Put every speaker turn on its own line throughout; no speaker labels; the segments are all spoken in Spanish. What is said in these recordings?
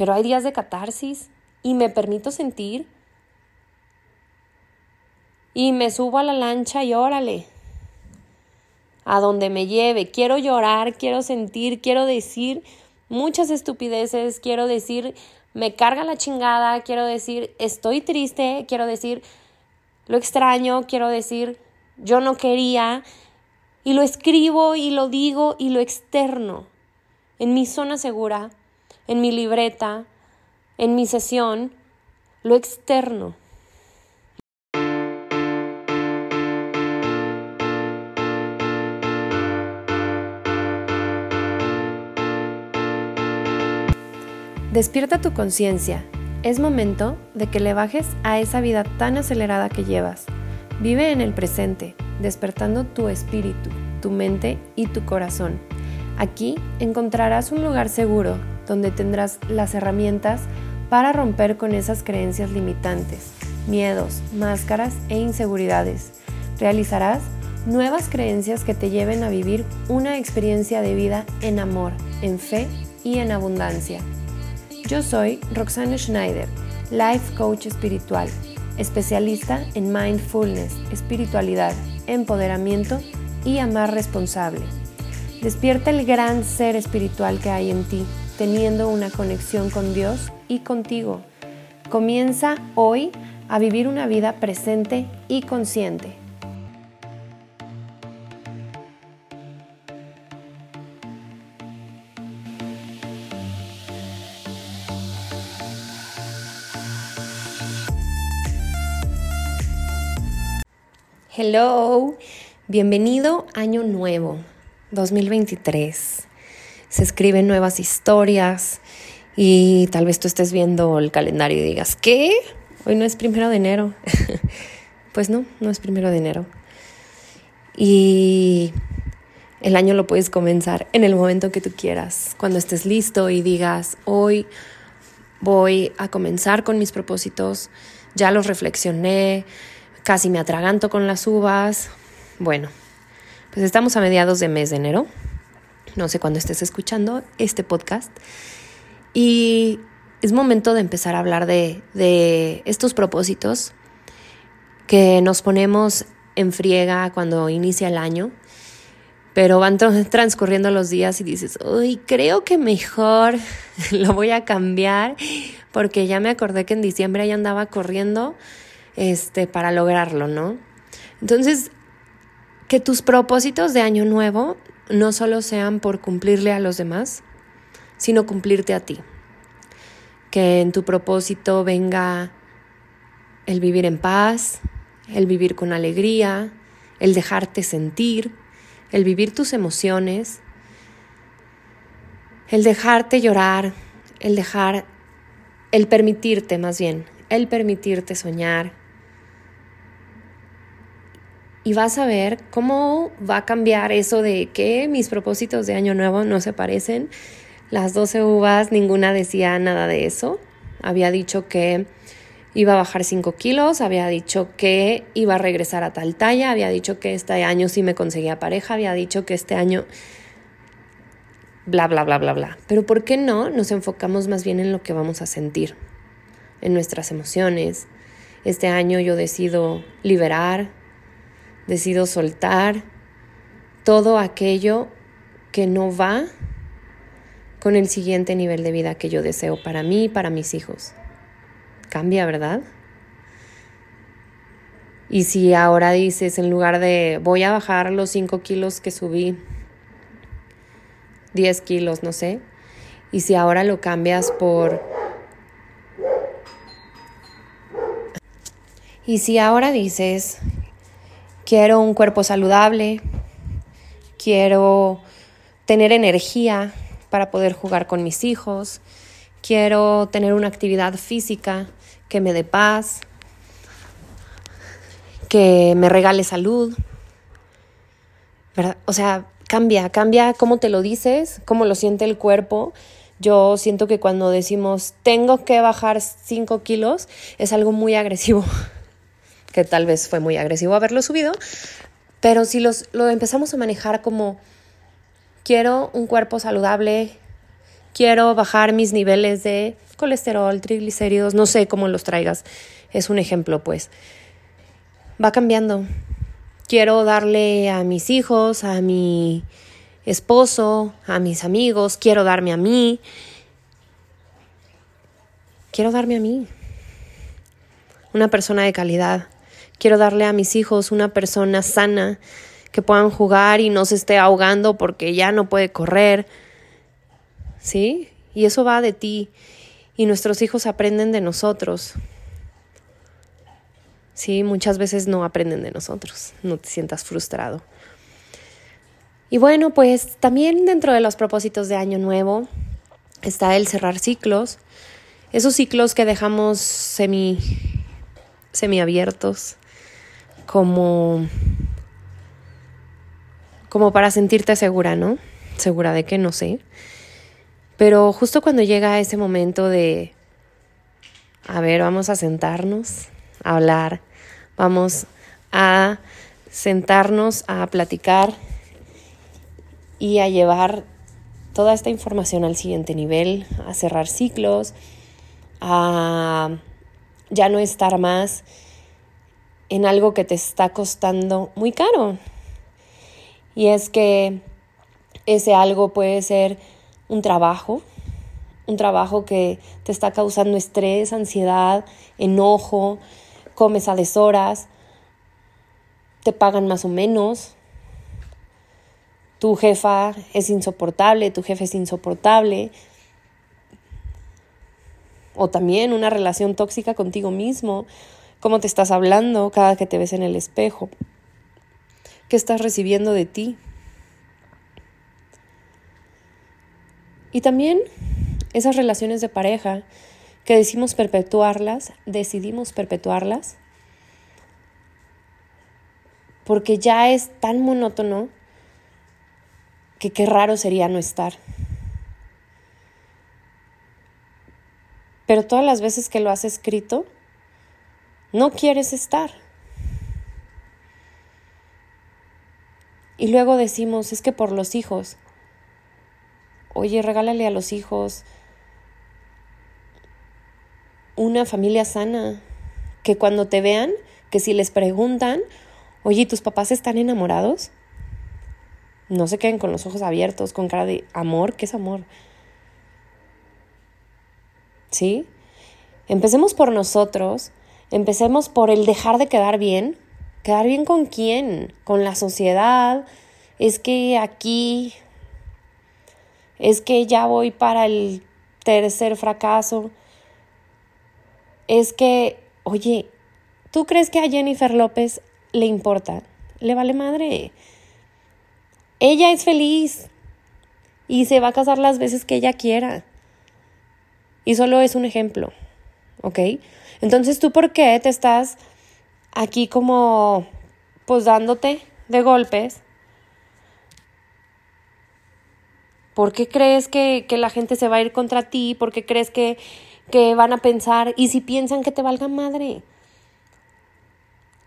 pero hay días de catarsis y me permito sentir. Y me subo a la lancha y órale, a donde me lleve. Quiero llorar, quiero sentir, quiero decir muchas estupideces, quiero decir me carga la chingada, quiero decir estoy triste, quiero decir lo extraño, quiero decir yo no quería. Y lo escribo y lo digo y lo externo en mi zona segura, en mi libreta, en mi sesión, lo externo. Despierta tu conciencia. Es momento de que le bajes a esa vida tan acelerada que llevas. Vive en el presente, despertando tu espíritu, tu mente y tu corazón. Aquí encontrarás un lugar seguro donde tendrás las herramientas para romper con esas creencias limitantes, miedos, máscaras e inseguridades. Realizarás nuevas creencias que te lleven a vivir una experiencia de vida en amor, en fe y en abundancia. Yo soy Roxana Schneider, Life Coach Espiritual, especialista en mindfulness, espiritualidad, empoderamiento y amar responsable. Despierta el gran ser espiritual que hay en ti, teniendo una conexión con Dios y contigo. Comienza hoy a vivir una vida presente y consciente. Hello, bienvenido año nuevo, 2023. Se escriben nuevas historias y tal vez tú estés viendo el calendario y digas, ¿qué? Hoy no es primero de enero. pues no, no es primero de enero. Y el año lo puedes comenzar en el momento que tú quieras, cuando estés listo y digas, hoy voy a comenzar con mis propósitos, ya los reflexioné casi me atraganto con las uvas. Bueno, pues estamos a mediados de mes de enero. No sé cuándo estés escuchando este podcast. Y es momento de empezar a hablar de, de estos propósitos que nos ponemos en friega cuando inicia el año, pero van transcurriendo los días y dices, uy, creo que mejor lo voy a cambiar porque ya me acordé que en diciembre ya andaba corriendo este, para lograrlo, ¿no? Entonces, que tus propósitos de año nuevo no solo sean por cumplirle a los demás, sino cumplirte a ti. Que en tu propósito venga el vivir en paz, el vivir con alegría, el dejarte sentir, el vivir tus emociones, el dejarte llorar, el dejar, el permitirte más bien, el permitirte soñar, y vas a ver cómo va a cambiar eso de que mis propósitos de año nuevo no se parecen. Las 12 uvas, ninguna decía nada de eso. Había dicho que iba a bajar 5 kilos, había dicho que iba a regresar a tal talla, había dicho que este año sí me conseguía pareja, había dicho que este año bla, bla, bla, bla, bla. Pero ¿por qué no nos enfocamos más bien en lo que vamos a sentir, en nuestras emociones? Este año yo decido liberar, decido soltar todo aquello que no va con el siguiente nivel de vida que yo deseo para mí y para mis hijos. Cambia, ¿verdad? Y si ahora dices, en lugar de voy a bajar los 5 kilos que subí, 10 kilos, no sé, y si ahora lo cambias por... Y si ahora dices, quiero un cuerpo saludable, quiero tener energía para poder jugar con mis hijos, quiero tener una actividad física que me dé paz, que me regale salud. O sea, cambia, cambia cómo te lo dices, cómo lo siente el cuerpo. Yo siento que cuando decimos tengo que bajar 5 kilos es algo muy agresivo. que tal vez fue muy agresivo haberlo subido, pero si los, lo empezamos a manejar como quiero un cuerpo saludable, quiero bajar mis niveles de colesterol, triglicéridos, no sé cómo los traigas, es un ejemplo, pues. Va cambiando. Quiero darle a mis hijos, a mi esposo, a mis amigos, quiero darme a mí. Quiero darme a mí. Una persona de calidad. Quiero darle a mis hijos una persona sana, que puedan jugar y no se esté ahogando porque ya no puede correr. ¿Sí? Y eso va de ti. Y nuestros hijos aprenden de nosotros. Sí, muchas veces no aprenden de nosotros. No te sientas frustrado. Y bueno, pues también dentro de los propósitos de Año Nuevo está el cerrar ciclos. Esos ciclos que dejamos semi, semiabiertos, como, como para sentirte segura, ¿no? Segura de que no sé. Pero justo cuando llega ese momento de, a ver, vamos a sentarnos, a hablar, vamos a sentarnos a platicar y a llevar toda esta información al siguiente nivel, a cerrar ciclos, a ya no estar más en algo que te está costando muy caro. Y es que ese algo puede ser un trabajo, un trabajo que te está causando estrés, ansiedad, enojo, comes a deshoras, te pagan más o menos, tu jefa es insoportable, tu jefe es insoportable, o también una relación tóxica contigo mismo, cómo te estás hablando cada que te ves en el espejo, qué estás recibiendo de ti. Y también esas relaciones de pareja que decimos perpetuarlas, decidimos perpetuarlas, porque ya es tan monótono que qué raro sería no estar. Pero todas las veces que lo has escrito, no quieres estar. Y luego decimos, es que por los hijos, Oye, regálale a los hijos una familia sana, que cuando te vean, que si les preguntan, oye, ¿tus papás están enamorados? No se queden con los ojos abiertos, con cara de amor, ¿qué es amor? ¿Sí? Empecemos por nosotros, empecemos por el dejar de quedar bien. ¿Quedar bien con quién? Con la sociedad. Es que aquí es que ya voy para el tercer fracaso, es que, oye, ¿tú crees que a Jennifer López le importa? Le vale madre. Ella es feliz y se va a casar las veces que ella quiera. Y solo es un ejemplo, ¿ok? Entonces, ¿tú por qué te estás aquí como, pues dándote de golpes ¿Por qué crees que, la gente se va a ir contra ti? ¿Por qué crees que, que van a pensar? ¿Y si piensan que te valga madre?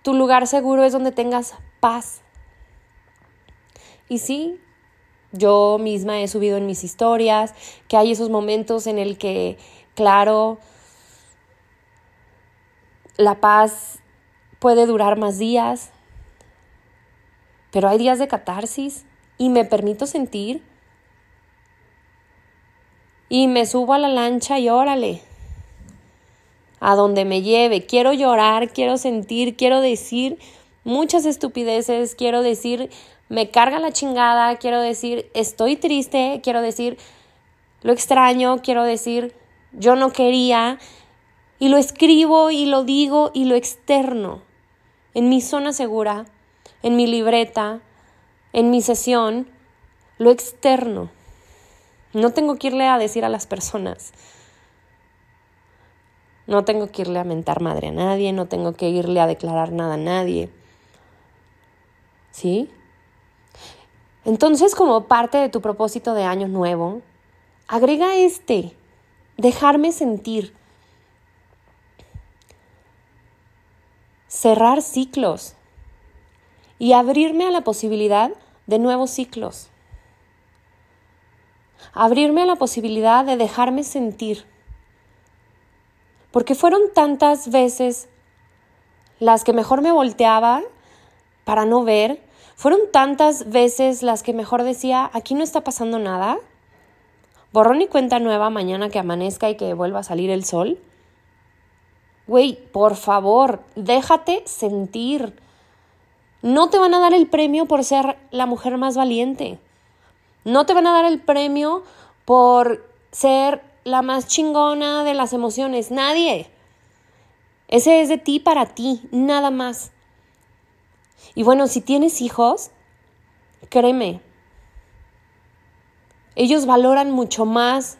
Tu lugar seguro es donde tengas paz. Y sí, yo misma he subido en mis historias que hay esos momentos en el que, claro, la paz puede durar más días, pero hay días de catarsis y me permito sentir y me subo a la lancha y órale, a donde me lleve. Quiero llorar, quiero sentir, quiero decir muchas estupideces, quiero decir, me carga la chingada, quiero decir, estoy triste, quiero decir, lo extraño, quiero decir, yo no quería, y lo escribo y lo digo y lo externo, en mi zona segura, en mi libreta, en mi sesión, lo externo. No tengo que irle a decir a las personas. No tengo que irle a mentar madre a nadie, no tengo que irle a declarar nada a nadie. ¿Sí? Entonces, como parte de tu propósito de año nuevo, agrega este, dejarme sentir. Cerrar ciclos y abrirme a la posibilidad de nuevos ciclos. Abrirme a la posibilidad de dejarme sentir, Porque fueron tantas veces las que mejor me volteaba para no ver, fueron tantas veces las que mejor decía, aquí no está pasando nada, borrón y cuenta nueva mañana que amanezca y que vuelva a salir el sol. Güey, por favor, déjate sentir. No te van a dar el premio por ser la mujer más valiente. No te van a dar el premio por ser la más chingona de las emociones. Nadie. Ese es de ti para ti, nada más. Y bueno, si tienes hijos, créeme, ellos valoran mucho más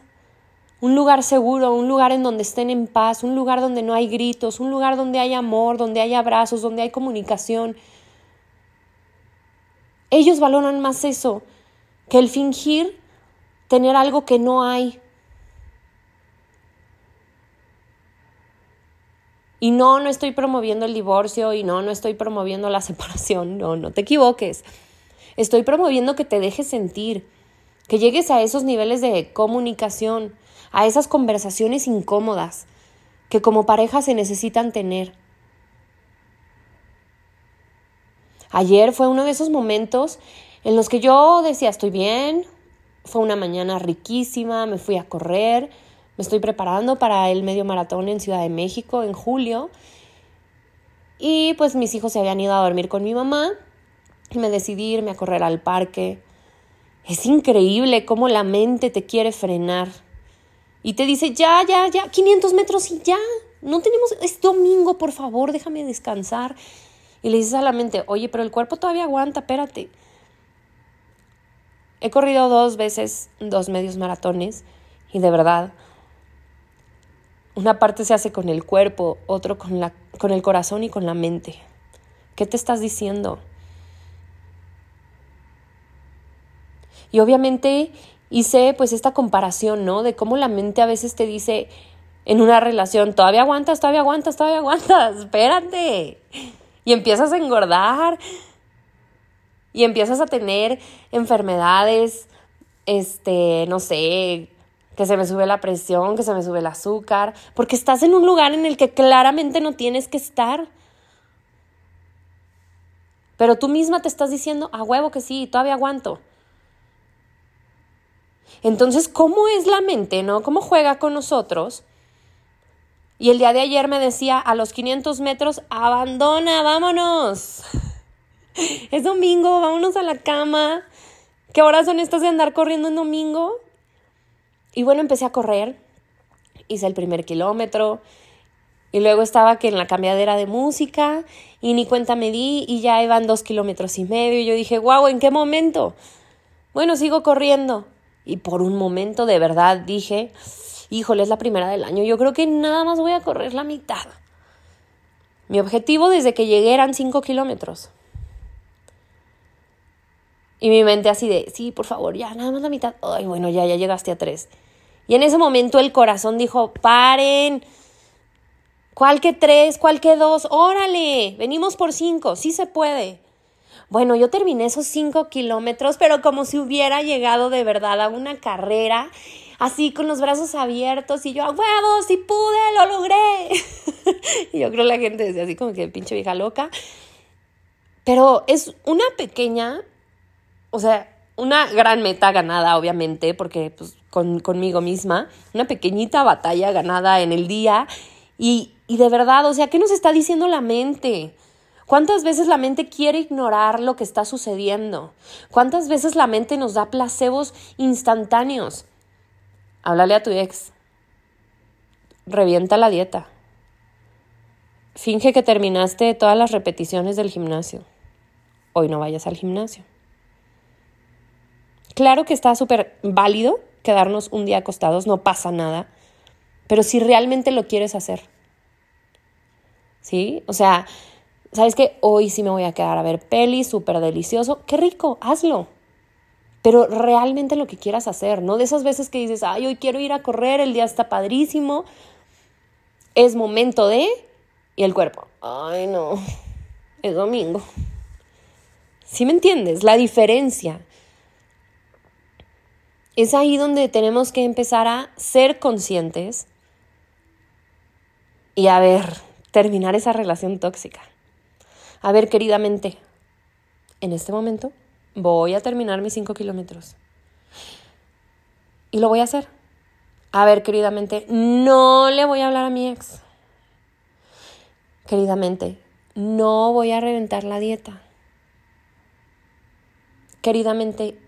un lugar seguro, un lugar en donde estén en paz, un lugar donde no hay gritos, un lugar donde hay amor, donde hay abrazos, donde hay comunicación. Ellos valoran más eso que el fingir tener algo que no hay. Y no, no estoy promoviendo el divorcio y no, no estoy promoviendo la separación, no, no te equivoques. Estoy promoviendo que te dejes sentir, que llegues a esos niveles de comunicación, a esas conversaciones incómodas que como pareja se necesitan tener. Ayer fue uno de esos momentos en los que yo decía, estoy bien, fue una mañana riquísima, me fui a correr, me estoy preparando para el medio maratón en Ciudad de México en julio. Y pues mis hijos se habían ido a dormir con mi mamá y me decidí irme a correr al parque. Es increíble cómo la mente te quiere frenar y te dice, ya, ya, ya, 500 metros y ya, no tenemos, es domingo, por favor, déjame descansar. Y le dices a la mente, oye, pero el cuerpo todavía aguanta, espérate. He corrido dos veces dos medios maratones y de verdad, una parte se hace con el cuerpo, otro con, la, con el corazón y con la mente. ¿Qué te estás diciendo? Y obviamente hice pues esta comparación, ¿no? De cómo la mente a veces te dice en una relación, todavía aguantas, todavía aguantas, todavía aguantas, espérate. Y empiezas a engordar y empiezas a tener enfermedades, este, no sé, que se me sube la presión, que se me sube el azúcar, porque estás en un lugar en el que claramente no tienes que estar. Pero tú misma te estás diciendo, a huevo que sí, todavía aguanto. Entonces, ¿cómo es la mente, no? ¿Cómo juega con nosotros? Y el día de ayer me decía, a los 500 metros, abandona, vámonos. Es domingo, vámonos a la cama. ¿Qué horas son estas de andar corriendo en domingo? Y bueno, empecé a correr. Hice el primer kilómetro. Y luego estaba que en la cambiadera de música y ni cuenta me di y ya iban dos kilómetros y medio. Y yo dije, guau, ¿en qué momento? Bueno, sigo corriendo. Y por un momento de verdad dije, híjole, es la primera del año, yo creo que nada más voy a correr la mitad. Mi objetivo desde que llegué eran 5 kilómetros. Y mi mente así de, sí, por favor, ya, nada más la mitad. Ay, bueno, ya, ya llegaste a 3. Y en ese momento el corazón dijo, paren. ¿Cuál que 3? ¿Cuál que 2? Órale, venimos por 5, sí se puede. Bueno, yo terminé esos cinco kilómetros, pero como si hubiera llegado de verdad a una carrera, así con los brazos abiertos y yo a huevos, sí pude, lo logré. y yo creo que la gente decía así como que pinche vieja loca. Pero es una pequeña, o sea, una gran meta ganada, obviamente, porque pues con, conmigo misma, una pequeñita batalla ganada en el día. Y, y de verdad, o sea, ¿qué nos está diciendo la mente? ¿Cuántas veces la mente quiere ignorar lo que está sucediendo? ¿Cuántas veces la mente nos da placebos instantáneos? Háblale a tu ex. Revienta la dieta. Finge que terminaste todas las repeticiones del gimnasio. Hoy no vayas al gimnasio. Claro que está súper válido quedarnos un día acostados, no pasa nada, pero si realmente lo quieres hacer. ¿Sí? O sea, ¿sabes qué? Hoy sí me voy a quedar a ver peli, súper delicioso. Qué rico, hazlo. Pero realmente lo que quieras hacer, ¿no? De esas veces que dices, ay, hoy quiero ir a correr, el día está padrísimo, es momento de... Y el cuerpo, ay, no, es domingo. ¿Sí me entiendes? La diferencia. Es ahí donde tenemos que empezar a ser conscientes y a ver, terminar esa relación tóxica. A ver, queridamente, en este momento voy a terminar mis cinco kilómetros. Y lo voy a hacer. A ver, queridamente, no le voy a hablar a mi ex. Queridamente, no voy a reventar la dieta. Queridamente,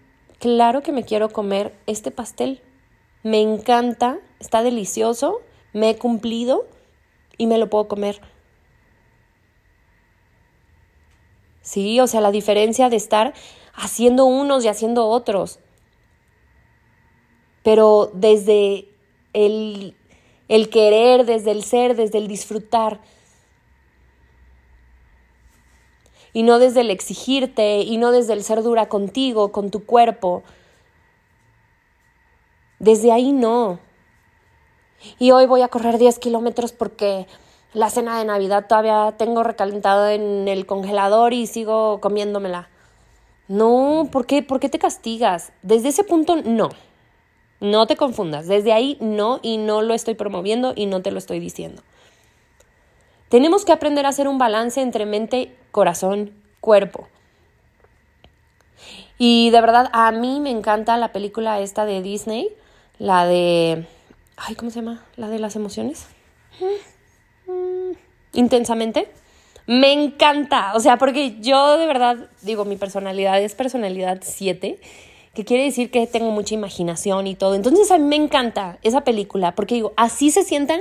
claro que me quiero comer este pastel. Me encanta, está delicioso, me he cumplido y me lo puedo comer. Sí, o sea, la diferencia de estar haciendo unos y haciendo otros. Pero desde el, el querer, desde el ser, desde el disfrutar. Y no desde el exigirte, y no desde el ser dura contigo, con tu cuerpo. Desde ahí no. Y hoy voy a correr 10 kilómetros porque la cena de Navidad todavía tengo recalentado en el congelador y sigo comiéndomela. No, ¿por qué? ¿Por qué te castigas? Desde ese punto, no. No te confundas. Desde ahí, no, y no lo estoy promoviendo y no te lo estoy diciendo. Tenemos que aprender a hacer un balance entre mente, corazón, cuerpo. Y de verdad, a mí me encanta la película esta de Disney, la de... Ay, ¿cómo se llama? La de las emociones. Intensamente. Me encanta, o sea, porque yo de verdad digo, mi personalidad es personalidad 7, que quiere decir que tengo mucha imaginación y todo. Entonces a mí me encanta esa película, porque digo, así se sientan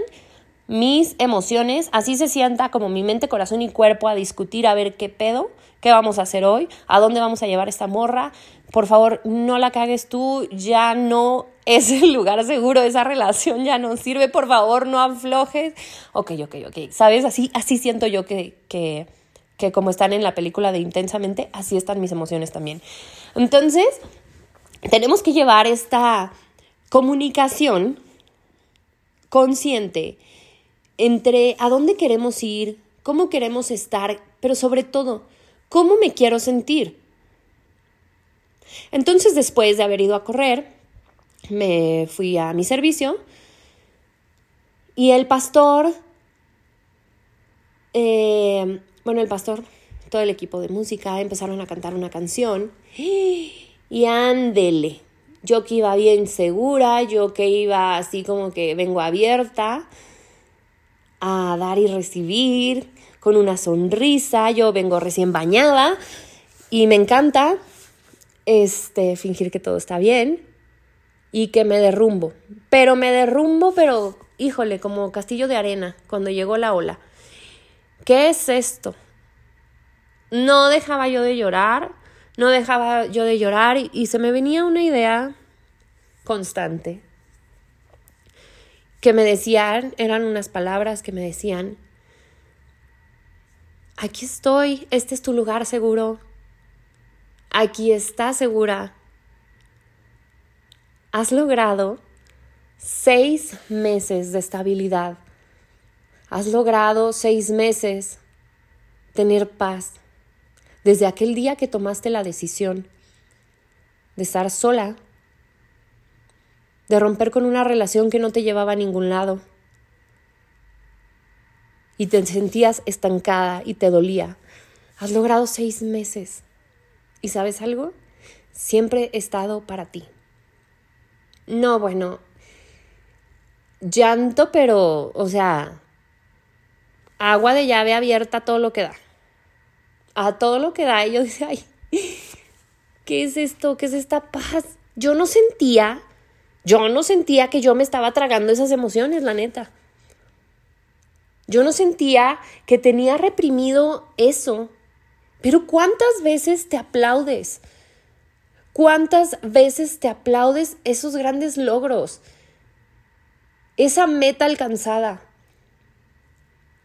mis emociones, así se sienta como mi mente, corazón y cuerpo a discutir a ver qué pedo, qué vamos a hacer hoy, a dónde vamos a llevar esta morra. Por favor, no la cagues tú, ya no es el lugar seguro, esa relación ya no sirve, por favor, no aflojes. Ok, ok, ok, ¿sabes? Así, así siento yo que, que, que como están en la película de Intensamente, así están mis emociones también. Entonces, tenemos que llevar esta comunicación consciente entre a dónde queremos ir, cómo queremos estar, pero sobre todo, cómo me quiero sentir. Entonces, después de haber ido a correr, me fui a mi servicio y el pastor, eh, bueno, el pastor, todo el equipo de música empezaron a cantar una canción y ándele. Yo que iba bien segura, yo que iba así como que vengo abierta, a dar y recibir con una sonrisa. Yo vengo recién bañada y me encanta este fingir que todo está bien y que me derrumbo. Pero me derrumbo, pero híjole, como castillo de arena cuando llegó la ola. ¿Qué es esto? No dejaba yo de llorar, no dejaba yo de llorar y, y se me venía una idea constante que me decían, eran unas palabras que me decían, aquí estoy, este es tu lugar seguro, aquí estás segura. Has logrado seis meses de estabilidad. Has logrado seis meses tener paz. Desde aquel día que tomaste la decisión de estar sola, de romper con una relación que no te llevaba a ningún lado. Y te sentías estancada y te dolía. Has logrado seis meses. ¿Y sabes algo? Siempre he estado para ti. No, bueno, llanto, pero, o sea, agua de llave abierta todo lo que da. A todo lo que da. Y yo decía, ay, ¿qué es esto? ¿Qué es esta paz? Yo no sentía yo no sentía que yo me estaba tragando esas emociones, la neta. Yo no sentía que tenía reprimido eso. Pero ¿cuántas veces te aplaudes? ¿Cuántas veces te aplaudes esos grandes logros? Esa meta alcanzada.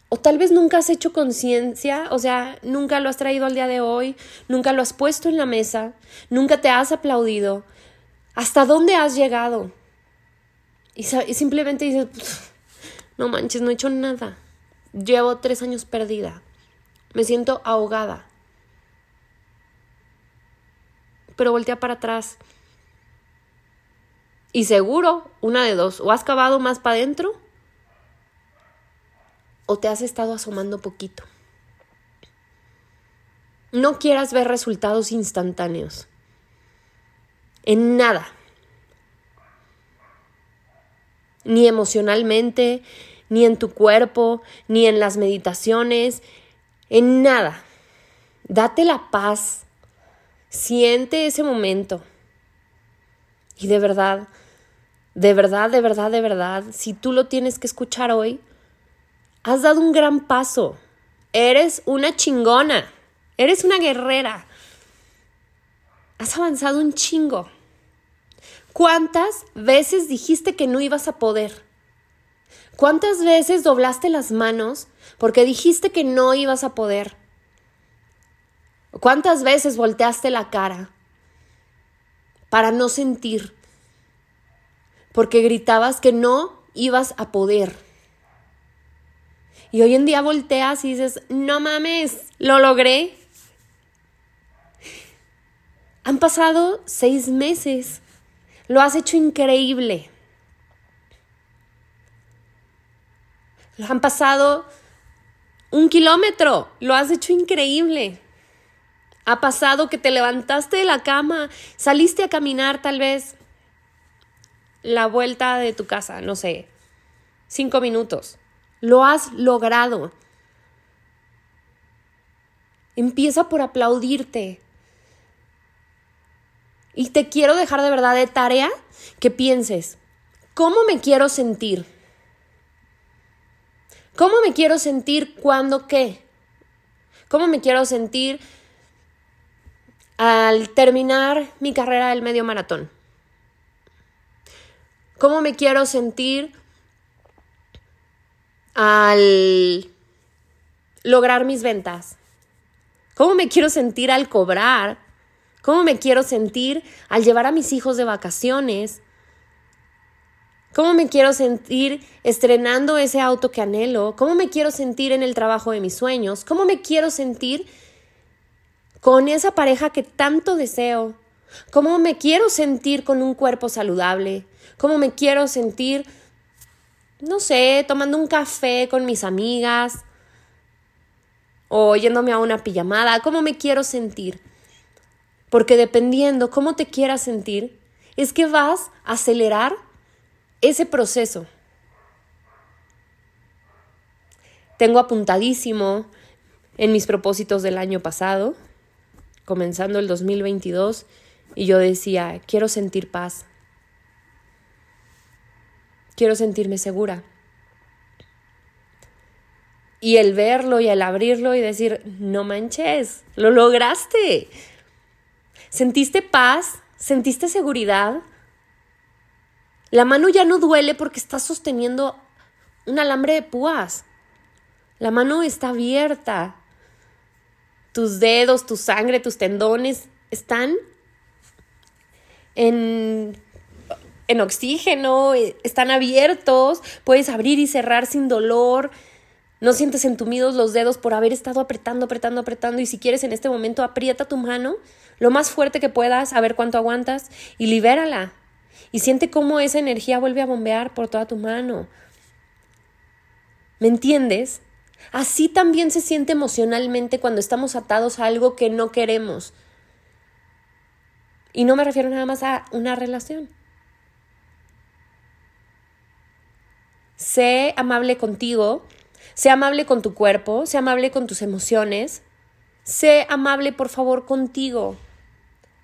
O tal vez nunca has hecho conciencia, o sea, nunca lo has traído al día de hoy, nunca lo has puesto en la mesa, nunca te has aplaudido, ¿Hasta dónde has llegado? Y, simplemente dices, no manches, no he hecho nada. Llevo tres años perdida. Me siento ahogada. Pero voltea para atrás. Y seguro, una de dos, o has cavado más para adentro, o te has estado asomando poquito. No quieras ver resultados instantáneos. En nada. Ni emocionalmente, ni en tu cuerpo, ni en las meditaciones, en nada. Date la paz. Siente ese momento. Y de verdad, de verdad, de verdad, de verdad, si tú lo tienes que escuchar hoy, has dado un gran paso. Eres una chingona. Eres una guerrera. Has avanzado un chingo. ¿Cuántas veces dijiste que no ibas a poder? ¿Cuántas veces doblaste las manos porque dijiste que no ibas a poder? ¿Cuántas veces volteaste la cara para no sentir? Porque gritabas que no ibas a poder. Y hoy en día volteas y dices, no mames, lo logré. Han pasado seis meses. Lo has hecho increíble. Han pasado un kilómetro. Lo has hecho increíble. Ha pasado que te levantaste de la cama, saliste a caminar tal vez la vuelta de tu casa, no sé, cinco minutos. Lo has logrado. Empieza por aplaudirte. Y te quiero dejar de verdad de tarea que pienses, ¿cómo me quiero sentir? ¿Cómo me quiero sentir cuando qué? ¿Cómo me quiero sentir al terminar mi carrera del medio maratón? ¿Cómo me quiero sentir al lograr mis ventas? ¿Cómo me quiero sentir al cobrar? ¿Cómo me quiero sentir al llevar a mis hijos de vacaciones? ¿Cómo me quiero sentir estrenando ese auto que anhelo? ¿Cómo me quiero sentir en el trabajo de mis sueños? ¿Cómo me quiero sentir con esa pareja que tanto deseo? ¿Cómo me quiero sentir con un cuerpo saludable? ¿Cómo me quiero sentir, no sé, tomando un café con mis amigas? O yéndome a una pijamada. ¿Cómo me quiero sentir? Porque dependiendo cómo te quieras sentir, es que vas a acelerar ese proceso. Tengo apuntadísimo en mis propósitos del año pasado, comenzando el 2022, y yo decía, quiero sentir paz, quiero sentirme segura. Y el verlo y el abrirlo y decir, no manches, lo lograste. ¿Sentiste paz? ¿Sentiste seguridad? La mano ya no duele porque estás sosteniendo un alambre de púas. La mano está abierta. Tus dedos, tu sangre, tus tendones están en, en oxígeno, están abiertos, puedes abrir y cerrar sin dolor. No sientes entumidos los dedos por haber estado apretando, apretando, apretando. Y si quieres en este momento, aprieta tu mano lo más fuerte que puedas, a ver cuánto aguantas y libérala. Y siente cómo esa energía vuelve a bombear por toda tu mano. ¿Me entiendes? Así también se siente emocionalmente cuando estamos atados a algo que no queremos. Y no me refiero nada más a una relación. Sé amable contigo, sé amable con tu cuerpo, sé amable con tus emociones, sé amable por favor contigo.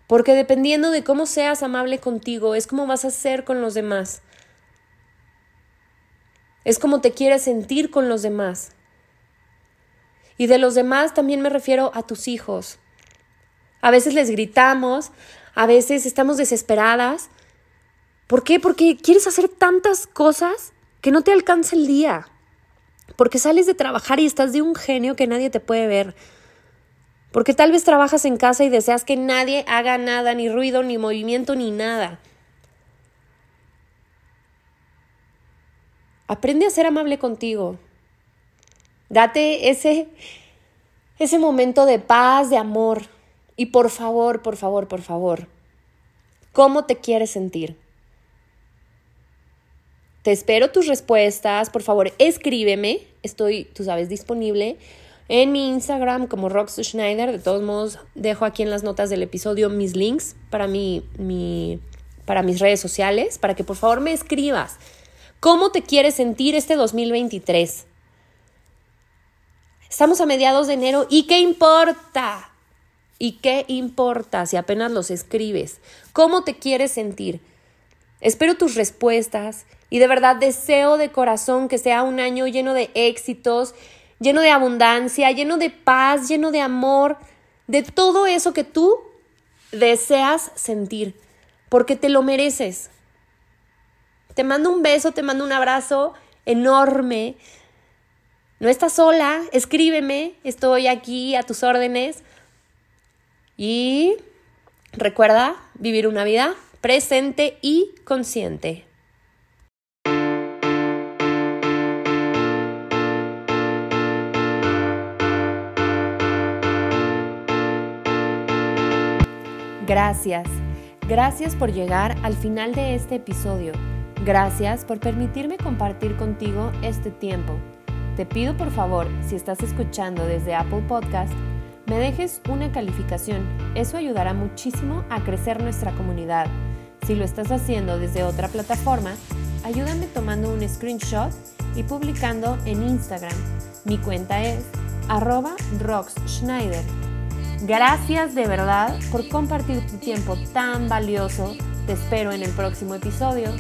Porque dependiendo de cómo seas amable contigo, es como vas a ser con los demás. Es como te quieres sentir con los demás. Y de los demás también me refiero a tus hijos. A veces les gritamos, a veces estamos desesperadas. ¿Por qué? Porque quieres hacer tantas cosas que no te alcanza el día. Porque sales de trabajar y estás de un genio que nadie te puede ver. Porque tal vez trabajas en casa y deseas que nadie haga nada, ni ruido, ni movimiento, ni nada. Aprende a ser amable contigo. Date ese, ese momento de paz, de amor. Y por favor, por favor, por favor, ¿cómo te quieres sentir? te espero tus respuestas. Por favor, escríbeme. Estoy, tú sabes, disponible en mi Instagram como Rox Schneider. De todos modos, dejo aquí en las notas del episodio mis links para, mi, mi, para mis redes sociales, para que por favor me escribas. ¿Cómo te quieres sentir este 2023? Estamos a mediados de enero y ¿qué importa? ¿Y qué importa si apenas los escribes? ¿Cómo te quieres sentir? Espero tus respuestas y de verdad deseo de corazón que sea un año lleno de éxitos, lleno de abundancia, lleno de paz, lleno de amor, de todo eso que tú deseas sentir, porque te lo mereces. Te mando un beso, te mando un abrazo enorme. No estás sola, escríbeme, estoy aquí a tus órdenes. Y recuerda vivir una vida presente y consciente. Gracias. Gracias por llegar al final de este episodio. Gracias por permitirme compartir contigo este tiempo. Te pido por favor, si estás escuchando desde Apple Podcast, me dejes una calificación. Eso ayudará muchísimo a crecer nuestra comunidad. Si lo estás haciendo desde otra plataforma, ayúdame tomando un screenshot y publicando en Instagram. Mi cuenta es arroba. Gracias de verdad por compartir tu tiempo tan valioso. Te espero en el próximo episodio.